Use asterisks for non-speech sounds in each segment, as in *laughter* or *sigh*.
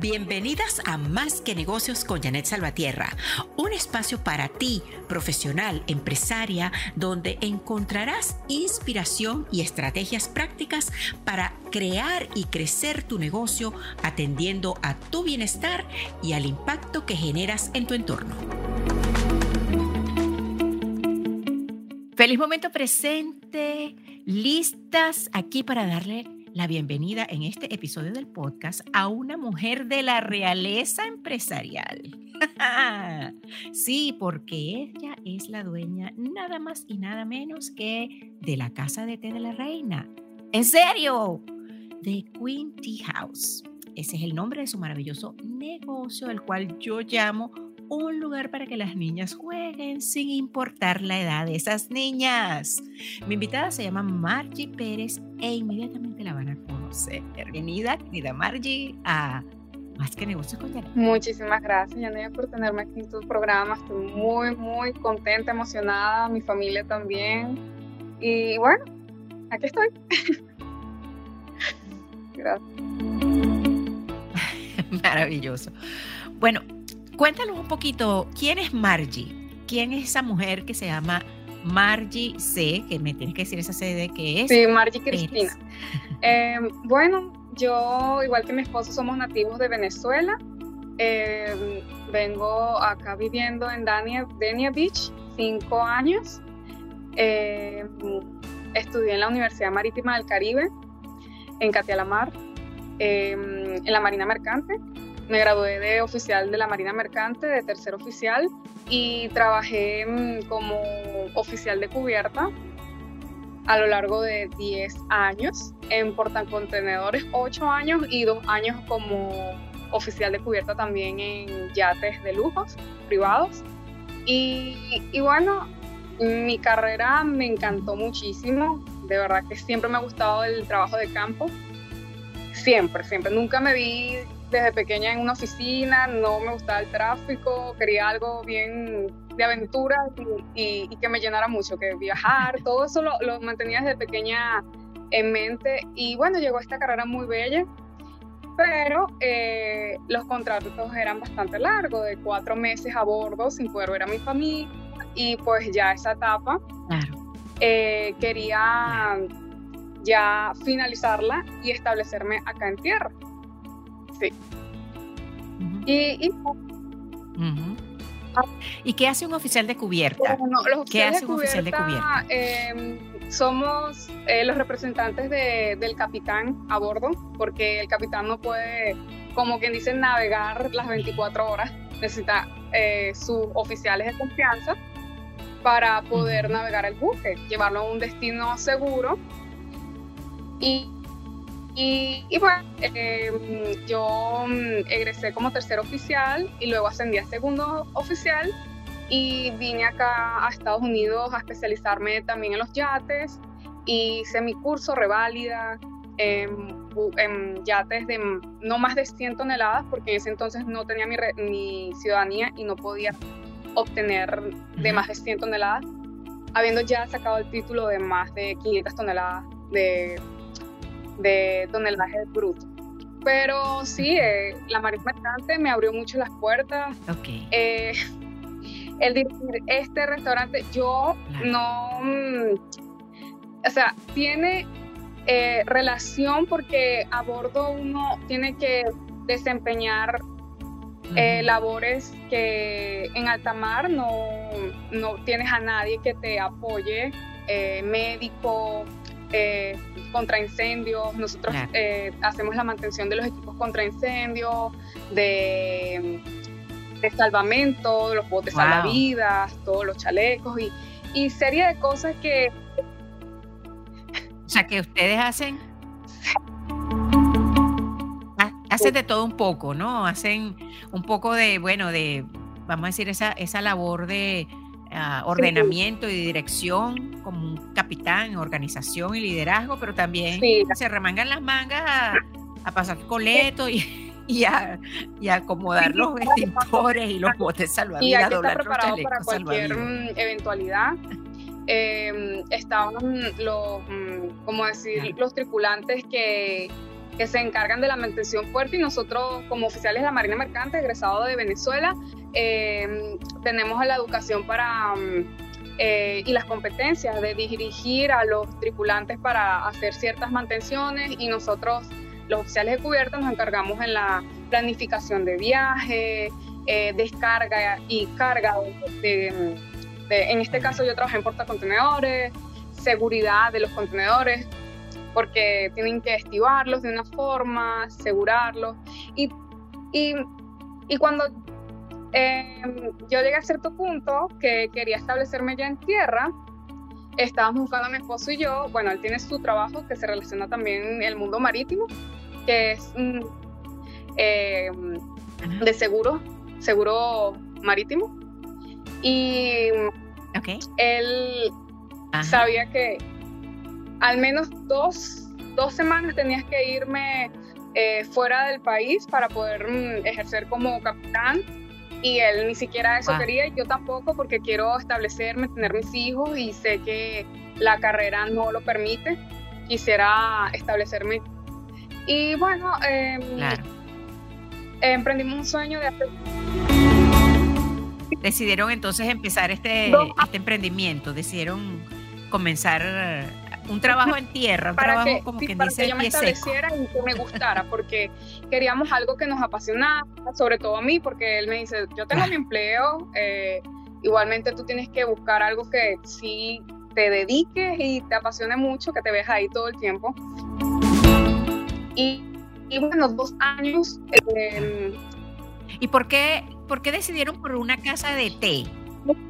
Bienvenidas a Más que Negocios con Janet Salvatierra, un espacio para ti, profesional, empresaria, donde encontrarás inspiración y estrategias prácticas para crear y crecer tu negocio atendiendo a tu bienestar y al impacto que generas en tu entorno. Feliz momento presente, listas aquí para darle la bienvenida en este episodio del podcast a una mujer de la realeza empresarial. *laughs* sí, porque ella es la dueña nada más y nada menos que de la casa de té de la reina. ¿En serio? De Queen Tea House. Ese es el nombre de su maravilloso negocio, el cual yo llamo un lugar para que las niñas jueguen sin importar la edad de esas niñas. Mi invitada se llama Margie Pérez e inmediatamente la van a conocer. Bienvenida, querida Margie, a Más que Negocios con Janet. Muchísimas gracias, Janet, por tenerme aquí en tu programa. Estoy muy, muy contenta, emocionada, mi familia también. Y bueno, aquí estoy. *laughs* gracias. *laughs* Maravilloso. Bueno, cuéntanos un poquito, ¿quién es Margie? ¿Quién es esa mujer que se llama Margie C? Que me tienes que decir esa C de qué es. Sí, Margie Cristina. *laughs* Em, bueno, yo, igual que mi esposo, somos nativos de Venezuela. Em, vengo acá viviendo en Dania, Dania Beach, cinco años. Em, estudié en la Universidad Marítima del Caribe, en Catialamar, en la Marina Mercante me gradué de oficial de la Marina Mercante, de tercer oficial, y trabajé mm, como oficial de cubierta a lo largo de 10 años en portacontenedores, 8 años y 2 años como oficial de cubierta también en yates de lujos privados. Y, y, bueno, mi carrera me encantó muchísimo, de verdad que siempre me ha gustado el trabajo de campo, siempre, siempre, nunca me vi desde pequeña en una oficina, no me gustaba el tráfico, quería algo bien de aventura y, que me llenara mucho, que viajar, *laughs* todo eso lo, mantenía desde pequeña en mente y bueno, llegó esta carrera muy bella, pero eh, los contratos eran bastante largos, de cuatro meses a bordo sin poder ver a mi familia y pues ya esa etapa eh, quería ya finalizarla y establecerme acá en tierra. Sí. y, qué hace un oficial de cubierta? ¿Qué hace un oficial de cubierta? Em, somos eh, los representantes del capitán a bordo, porque el capitán no puede, como quien dice, navegar las 24 horas. Necesita eh, sus oficiales de confianza para poder navegar el buque, llevarlo a un destino seguro y y, bueno, em, yo mm, egresé como tercer oficial y luego ascendí a segundo oficial y vine acá a Estados Unidos a especializarme también en los yates. Y hice mi curso reválida en, en, yates de no más de 100 toneladas porque en ese entonces no tenía mi, mi ciudadanía y no podía obtener de más de 100 toneladas, habiendo ya sacado el título de más de 500 toneladas de de tonelaje bruto. Pero sí, eh, la Marina Mercante me abrió mucho las puertas. Okay. Eh, el dirigir este restaurante, yo no, mm, o sea, tiene eh, relación porque a bordo uno tiene que desempeñar labores que en alta mar no, no tienes a nadie que te apoye, médico, eh, contra incendios, nosotros eh, hacemos la mantención de los equipos contra incendios, de, de salvamento, los botes wow. salvavidas, todos los chalecos y, y serie de cosas que... O sea, que ustedes hacen... Hacen de todo un poco, ¿no? Hacen un poco de, bueno, de, vamos a decir, esa, esa labor de uh, ordenamiento y dirección como un capitán, organización y liderazgo, pero también sí. se remangan las mangas a, a pasar coleto y, y, a, y a acomodar los extintores y los botes salvavidas. Y hay que estar preparado para cualquier salvavidas. eventualidad. Eh, estaban los, como decir, los tripulantes que que se encargan de la mantención fuerte y nosotros como oficiales de la Marina Mercante, egresados de Venezuela, eh, tenemos la educación para... Mm, eh, y las competencias de dirigir a los tripulantes para hacer ciertas mantenciones y nosotros, los oficiales de cubierta, nos encargamos en la planificación de viaje, eh, descarga y carga. De, en este caso yo trabajé en portacontenedores, seguridad de los contenedores, porque tienen que estivarlos de una forma, asegurarlos. Y, y, y cuando eh, yo llegué a cierto punto que quería establecerme ya en tierra. Estábamos buscando a mi esposo y yo. Bueno, él tiene su trabajo que se relaciona también en el mundo marítimo, que es mm, eh, de seguro, seguro marítimo. Y él sabía que al menos dos, dos semanas tenías que irme eh, fuera del país para poder mm, ejercer como capitán y él ni siquiera eso quería y yo tampoco porque quiero establecerme, tener mis hijos y sé que la carrera no lo permite. Quisiera establecerme. Y bueno, em, emprendimos un sueño de hacer... Decidieron entonces empezar este, este emprendimiento, decidieron comenzar un trabajo en tierra, un para trabajo que, como que para que yo me estableciera y que me gustara, porque queríamos algo que nos apasionara, sobre todo a mí, porque él me dice, yo tengo mi empleo, eh, igualmente tú tienes que buscar algo que sí te dediques y te apasione mucho, que te veas ahí todo el tiempo. Y, y bueno, dos años. Eh, ¿Y por qué, por qué decidieron por una casa de té?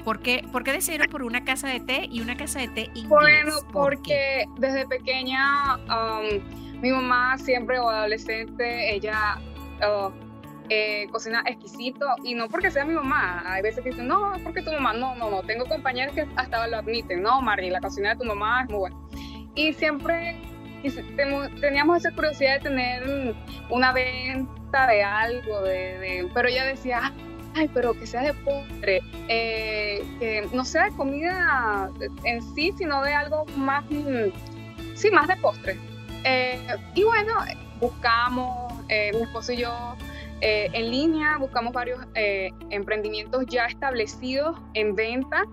¿Por qué, decidieron por una casa de té y una casa de té inglés? Bueno, porque desde pequeña um, mi mamá siempre o adolescente, ella uh, eh, cocina exquisito y no porque sea mi mamá. Hay veces que dicen, no, es porque tu mamá. No, no, no. Tengo compañeros que hasta lo admiten. No, Mari, la cocina de tu mamá es muy buena. Y siempre teníamos esa curiosidad de tener una venta de algo, de, pero ella decía, ay, pero que sea de postre, eh, que no sea de comida en sí, sino de algo más, mm, sí, más de postre. Eh, y bueno, buscamos, eh, mi esposo y yo, en línea, buscamos varios emprendimientos ya establecidos en venta.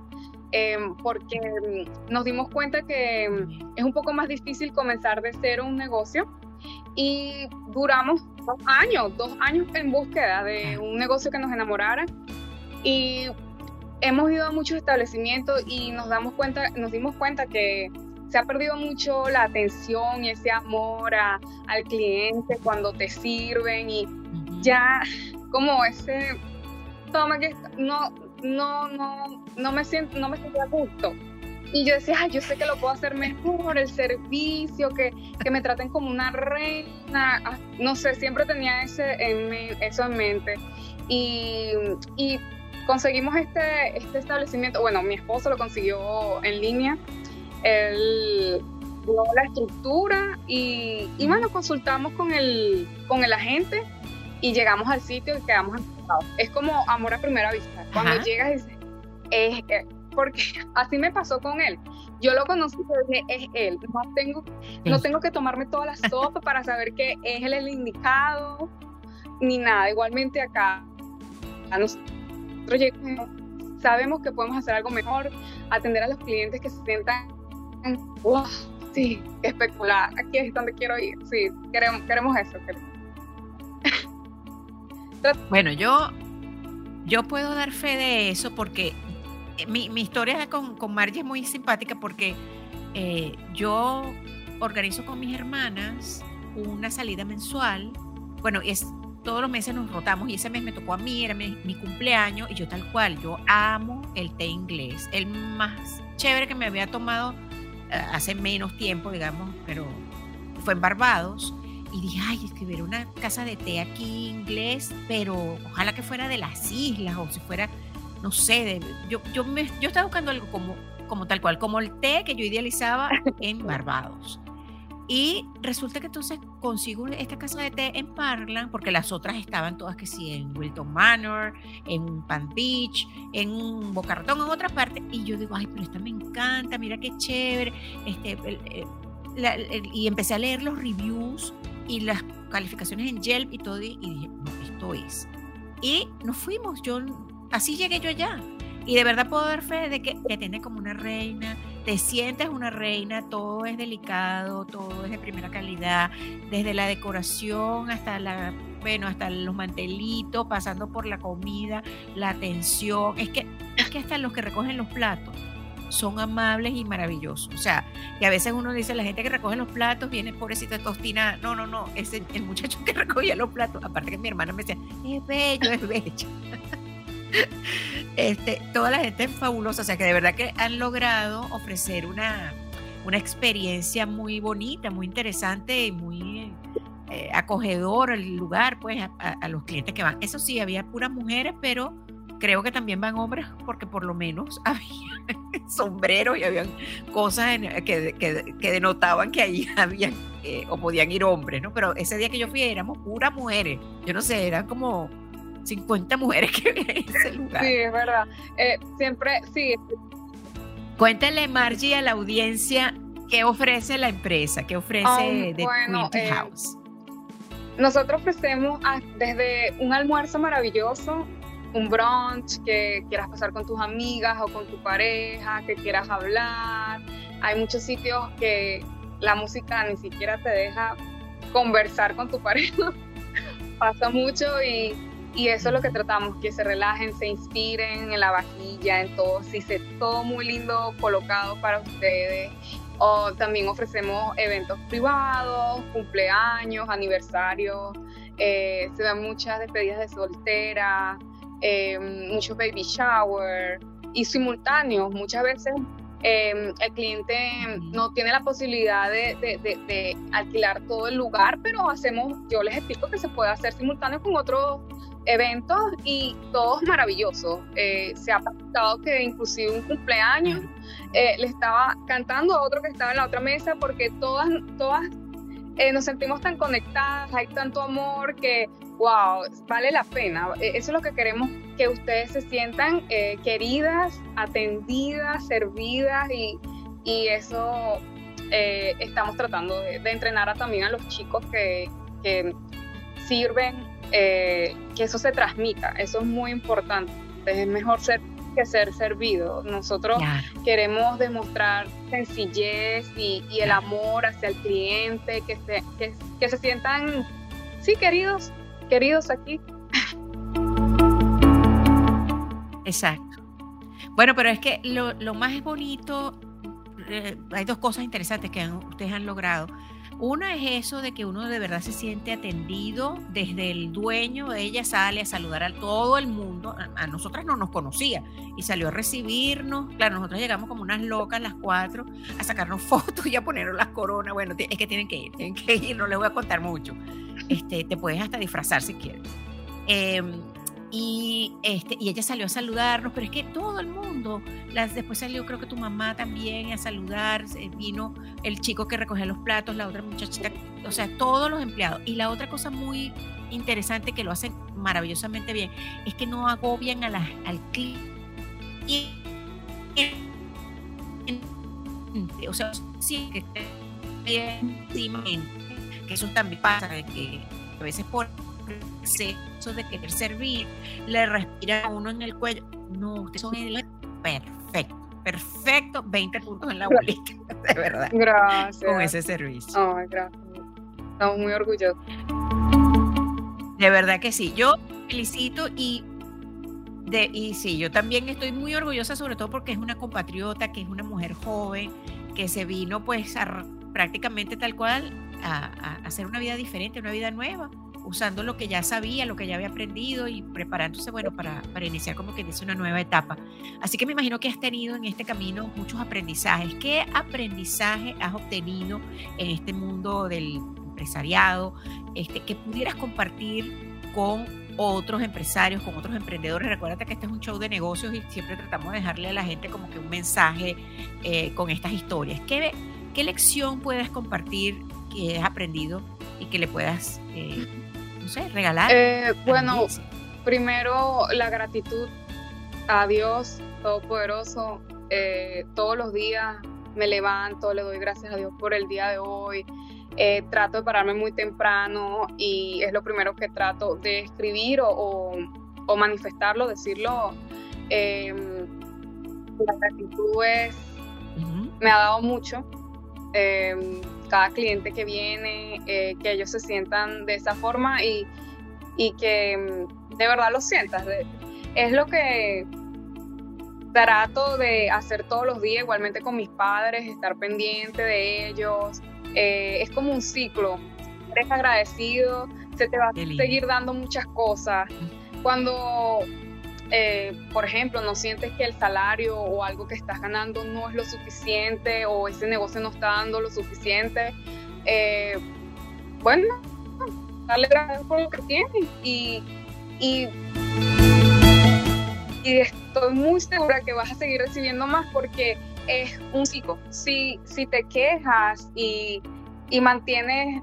porque mm, nos dimos cuenta que mm, es un poco más difícil comenzar de cero un negocio y duramos dos años, dos años en búsqueda de un negocio que nos enamorara. Y hemos ido a muchos establecimientos y nos damos cuenta, nos dimos cuenta que se ha perdido mucho la atención y ese amor al cliente cuando te sirven y ya como ese toma que no no no no me siento no me siento a gusto y yo decía, Ay, yo sé que lo puedo hacer mejor, el servicio, que, que me traten como una reina. Ah, no sé, siempre tenía ese en, eso en mente. Y, y conseguimos este, este establecimiento. Bueno, mi esposo lo consiguió en línea. Él dio la estructura y, y bueno, consultamos con el, con el agente y llegamos al sitio y quedamos encantados. Es como amor a primera vista. Cuando llegas y dices, es, porque *laughs* así me pasó con él. Yo lo conocí y dije, es él. No tengo, no tengo que tomarme toda la sopa para saber que es él el indicado, ni nada. Igualmente acá, a nosotros sabemos que podemos hacer algo mejor, atender a los clientes que se sientan, wow, sí, especular, aquí es donde quiero ir, sí, queremos, queremos eso. *laughs* Bueno, yo, yo puedo dar fe de eso porque eh, mi, historia con, con Margie es muy simpática porque eh, yo organizo con mis hermanas una salida mensual. Bueno, es todos los meses nos rotamos y ese mes me tocó a mí, era mi, cumpleaños y yo tal cual, yo amo el té inglés, el más chévere que me había tomado eh, hace menos tiempo, digamos, pero fue en Barbados. Y dije, ay, escribir una casa de té aquí inglés, pero ojalá que fuera de las islas o si fuera no sé, yo, yo, me, yo estaba buscando algo como, como tal cual, como el té que yo idealizaba en *laughs* Barbados. Y resulta que entonces consigo esta casa de té en Parkland, porque las otras estaban todas que sí, en Wilton Manor, en Pan Beach, en Boca Ratón, en otra parte. Y yo digo, ay, pero esta me encanta, mira qué chévere. Este, y empecé a leer los reviews y las calificaciones en Yelp y todo, y dije, no, esto es. Y nos fuimos, yo, así llegué yo allá. Y de verdad puedo dar fe de que te tiene como una reina, te sientes una reina, todo es delicado, todo es de primera calidad, desde la decoración hasta la bueno, hasta los mantelitos, pasando por la comida, la atención. Es que, es que hasta los que recogen los platos son amables y maravillosos. O sea, que a veces uno dice, la gente que recoge los platos viene pobrecita tostina. No, no, no, es el, muchacho que *laughs* recogía los platos. Aparte que mi hermana me decía, es bello, es bello. Este, toda la gente es fabulosa. O sea, que de verdad que han logrado ofrecer una, una experiencia muy bonita, muy interesante y muy eh, acogedor el lugar, pues, a, los clientes que van. Eso sí, había puras mujeres, pero creo que también van hombres porque por lo menos *laughs* había sombreros y habían cosas que, que, denotaban que ahí *laughs* habían eh, o podían ir hombres, ¿no? Pero ese día que yo fui éramos puras mujeres. Yo no sé, eran como 50 mujeres que había en ese lugar. Sí, es verdad. Eh, siempre, sí. Cuéntale, Margie, a la audiencia qué ofrece la empresa, qué ofrece um, The bueno, House. Nosotros ofrecemos desde un almuerzo maravilloso, un brunch que quieras pasar con tus amigas o con tu pareja, que quieras hablar. Hay muchos sitios que la música ni siquiera te deja conversar con tu pareja. *laughs* Pasa mucho y, y, eso es lo que tratamos, que se relajen, se inspiren en la vajilla, en todo, si se todo muy lindo colocado para ustedes. O también ofrecemos eventos privados, cumpleaños, aniversarios, eh, se dan muchas despedidas de soltera, eh, muchos baby shower. Y simultáneos. Muchas veces eh, el cliente no tiene la posibilidad de, alquilar todo el lugar, pero hacemos, yo les explico que se puede hacer simultáneo con otros eventos y todos maravillosos. se ha pasado que inclusive un cumpleaños eh, le estaba cantando a otro que estaba en la otra mesa porque todas, todas eh, nos sentimos tan conectadas, hay tanto amor que, wow, vale la pena. Eh, eso es lo que queremos, que ustedes se sientan queridas, atendidas, servidas y, y eso estamos tratando de, entrenar a, también a los chicos que, que sirven, que eso se transmita, eso es muy importante. Es mejor ser que ser servido. Nosotros queremos demostrar sencillez y, el amor hacia el cliente, que se, que, se sientan, sí, queridos, queridos aquí. Exacto. Bueno, pero es que lo, lo más bonito, eh, hay dos cosas interesantes que ustedes han logrado. Una es eso de que uno de verdad se siente atendido desde el dueño, ella sale a saludar a todo el mundo, a, nosotras no nos conocía y salió a recibirnos, claro, nosotros llegamos como unas locas las cuatro a sacarnos *laughs* fotos y a ponernos las coronas, bueno, es que tienen que ir, tienen que ir, no les voy a contar mucho, este, te puedes hasta disfrazar si quieres. Em, y, este, y ella salió a saludarnos, pero es que todo el mundo, las, después salió creo que tu mamá también a saludar, vino el chico que recogía los platos, la otra muchachita, o sea, todos los empleados. Y la otra cosa muy interesante que lo hacen maravillosamente bien es que no agobian a la, al cliente. O sea, sí, que que eso también pasa, que a veces por eso de querer servir, le respira a uno en el cuello. No, ustedes son el perfecto, perfecto, 20 puntos en la bolita, de verdad. Gracias. Con ese servicio. gracias. Estamos muy orgullosos. De verdad que sí. Yo felicito y de, y sí, yo también estoy muy orgullosa, sobre todo porque es una compatriota, que es una mujer joven, que se vino pues prácticamente tal cual a, a, hacer una vida diferente, una vida nueva usando lo que ya sabía, lo que ya había aprendido y preparándose, bueno, para, para iniciar como que dice una nueva etapa. Así que me imagino que has tenido en este camino muchos aprendizajes. ¿Qué aprendizaje has obtenido en este mundo del empresariado este, que pudieras compartir con otros empresarios, con otros emprendedores. Recuerda que este es un show de negocios y siempre tratamos de dejarle a la gente como que un mensaje eh, con estas historias. ¿Qué, ¿Qué lección puedes compartir que has aprendido y que le puedas eh, regalar? Eh, bueno, primero la gratitud a Dios Todopoderoso. Eh, todos los días me levanto, le doy gracias a Dios por el día de hoy. eh, trato de pararme muy temprano y es lo primero que trato de escribir o, o, manifestarlo, decirlo. Em, la gratitud es, me ha dado mucho. Em, cada cliente que viene, eh, que ellos se sientan de esa forma y, y que em, de verdad lo sientas. es lo que trato de hacer todos los días, igualmente con mis padres, estar pendiente de ellos. Eh, es como un ciclo. Eres agradecido, se te va a seguir dando muchas cosas. Cuando, eh, por ejemplo, no sientes que el salario o algo que estás ganando no es lo suficiente o ese negocio no está dando lo suficiente, eh, bueno, darle gracias por lo que tienes y, y y estoy muy segura que vas a seguir recibiendo más porque es un ciclo. Si, si te quejas y, y mantienes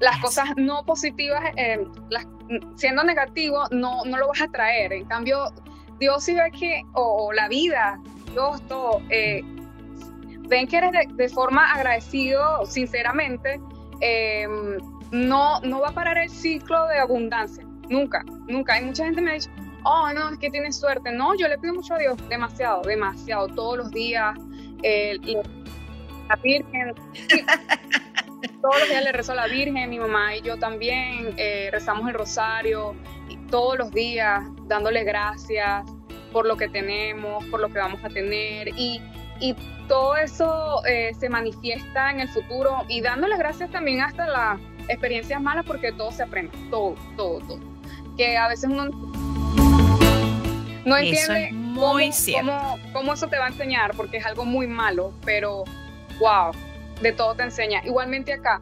las cosas no positivas, eh, siendo negativo, no, no lo vas a traer. En cambio, Dios sí ve que, o, la vida, Dios, todo, eh, ven que eres de, forma agradecido, sinceramente, em, no, no va a parar el ciclo de abundancia. Nunca, nunca. Hay mucha gente me ha dicho, oh, no, es que tienes suerte. No, yo le pido mucho a Dios, demasiado, demasiado, todos los días. Eh, la Virgen, *laughs* todos los días le rezo a la Virgen, mi mamá y yo también eh, rezamos el rosario y todos los días dándole gracias por lo que tenemos, por lo que vamos a tener y, y todo eso eh, se manifiesta en el futuro y dándole gracias también hasta las experiencias malas porque todo se aprende, todo, todo, todo. Que a veces uno no entiende muy cómo, cómo, eso te va a enseñar, porque es algo muy malo, pero wow, de todo te enseña. Igualmente acá,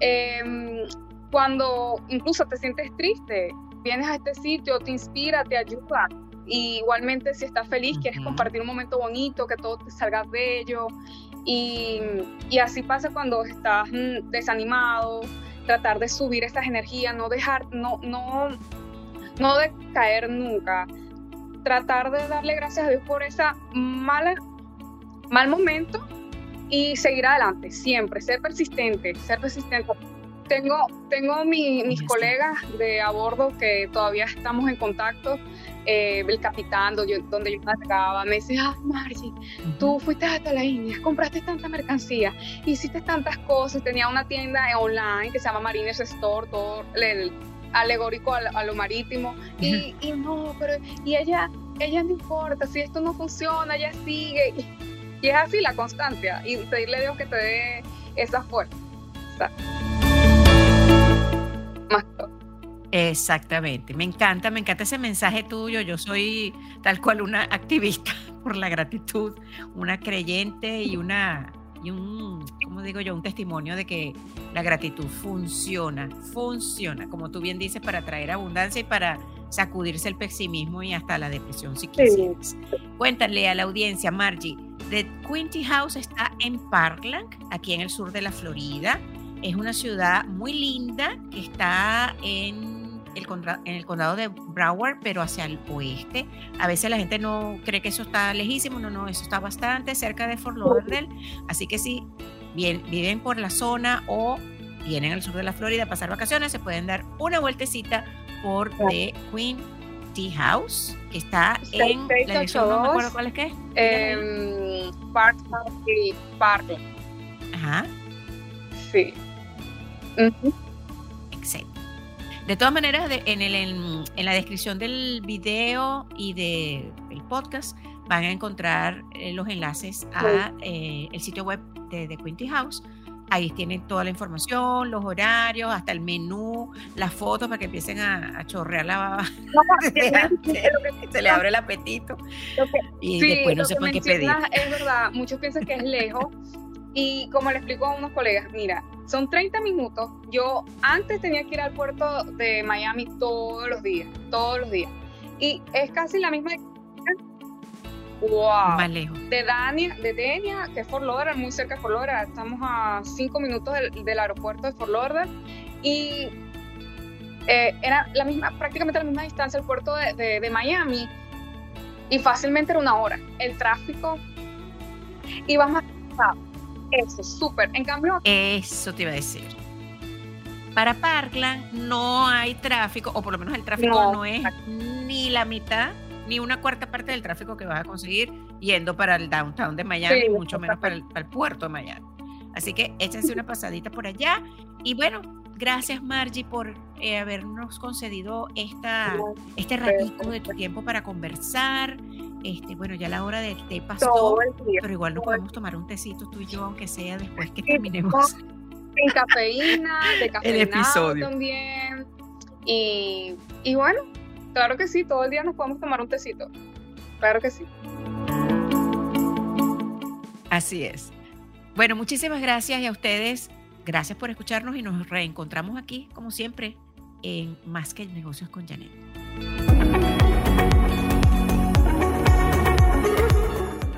em, cuando incluso te sientes triste, vienes a este sitio, te inspira, te ayuda. Y igualmente si estás feliz, quieres compartir un momento bonito, que todo te salga bello. Y, y así pasa cuando estás mm, desanimado, tratar de subir esas energías, no dejar, no, no, no decaer nunca tratar de darle gracias a Dios por esa mala, mal momento y seguir adelante, siempre, ser persistente, ser persistente. Tengo, tengo mis colegas de a bordo que todavía estamos en contacto. Eh, el capitán donde yo, donde yo navegaba me dice, ah, Margie, tú fuiste hasta la India, compraste tanta mercancía, hiciste tantas cosas, tenía una tienda online que se llama Marines Store, todo el, alegórico a, lo marítimo. Y, y, no, pero y ella, ella no importa, si esto no funciona, ella sigue. Y, es así la constancia. Y pedirle a Dios que te dé esa fuerza. Exactamente, me encanta, me encanta ese mensaje tuyo. Yo soy tal cual una activista *laughs* por la gratitud, una creyente y una y un, ¿cómo digo yo? Un testimonio de que la gratitud funciona, funciona, como tú bien dices, para traer abundancia y para sacudirse el pesimismo y hasta la depresión si quisieras. Cuéntale a la audiencia, Margie, The Quinty House está en Parkland, aquí en el sur de la Florida. Es una ciudad muy linda que está en en el condado de Broward, pero hacia el oeste. A veces la gente no cree que eso está lejísimo, no, no, eso está bastante cerca de Fort Lauderdale. Así que si bien, viven por la zona o vienen al sur de la Florida a pasar vacaciones, se pueden dar una vueltecita por The Queen Tea House, que está en la dirección, no me acuerdo cuál es que es. Eh, Park, Park. Ajá. Sí. Excelente. De todas maneras, en, el, en, la descripción del video y del podcast van a encontrar eh, los enlaces a eh, el sitio web de The Quinty House. Ahí tienen toda la información, los horarios, hasta el menú, las fotos para que empiecen a, chorrear la baba. *laughs* *laughs* se le abre el apetito. y después no sepan qué pedir. Es verdad, muchos piensan que es lejos. Y como le explico a unos colegas, mira, son 30 minutos. Yo antes tenía que ir al puerto de Miami todos los días, todos los días. Y es casi la misma Wow. De Dania, de Denia, que es Fort Lauderdale, muy cerca de Fort Lauderdale. Estamos a 5 minutos del, aeropuerto de Fort Lauderdale. Y eh, era la misma, prácticamente la misma distancia al puerto de, de, de Miami. Y fácilmente era una hora. El tráfico iba más eso, súper. En cambio... Eso te iba a decir. para Parkland no hay tráfico, o por lo menos el tráfico no, es ni la mitad, ni una cuarta parte del tráfico que vas a conseguir yendo para el downtown de Miami, mucho menos para el, puerto de Miami. Así que échense una pasadita por allá. Y bueno, gracias Margie por eh, habernos concedido esta, este ratito de tu tiempo para conversar. Este, bueno, ya la hora del té pasó, pero igual no podemos tomar un tecito tú y yo, aunque sea después que terminemos. Sin cafeína, de *laughs* café episodio. también. Y, y bueno, claro que sí, todo el día nos podemos tomar un tecito. Claro que sí. Así es. Bueno, muchísimas gracias y a ustedes, gracias por escucharnos y nos reencontramos aquí, como siempre, en Más que Negocios con Janet.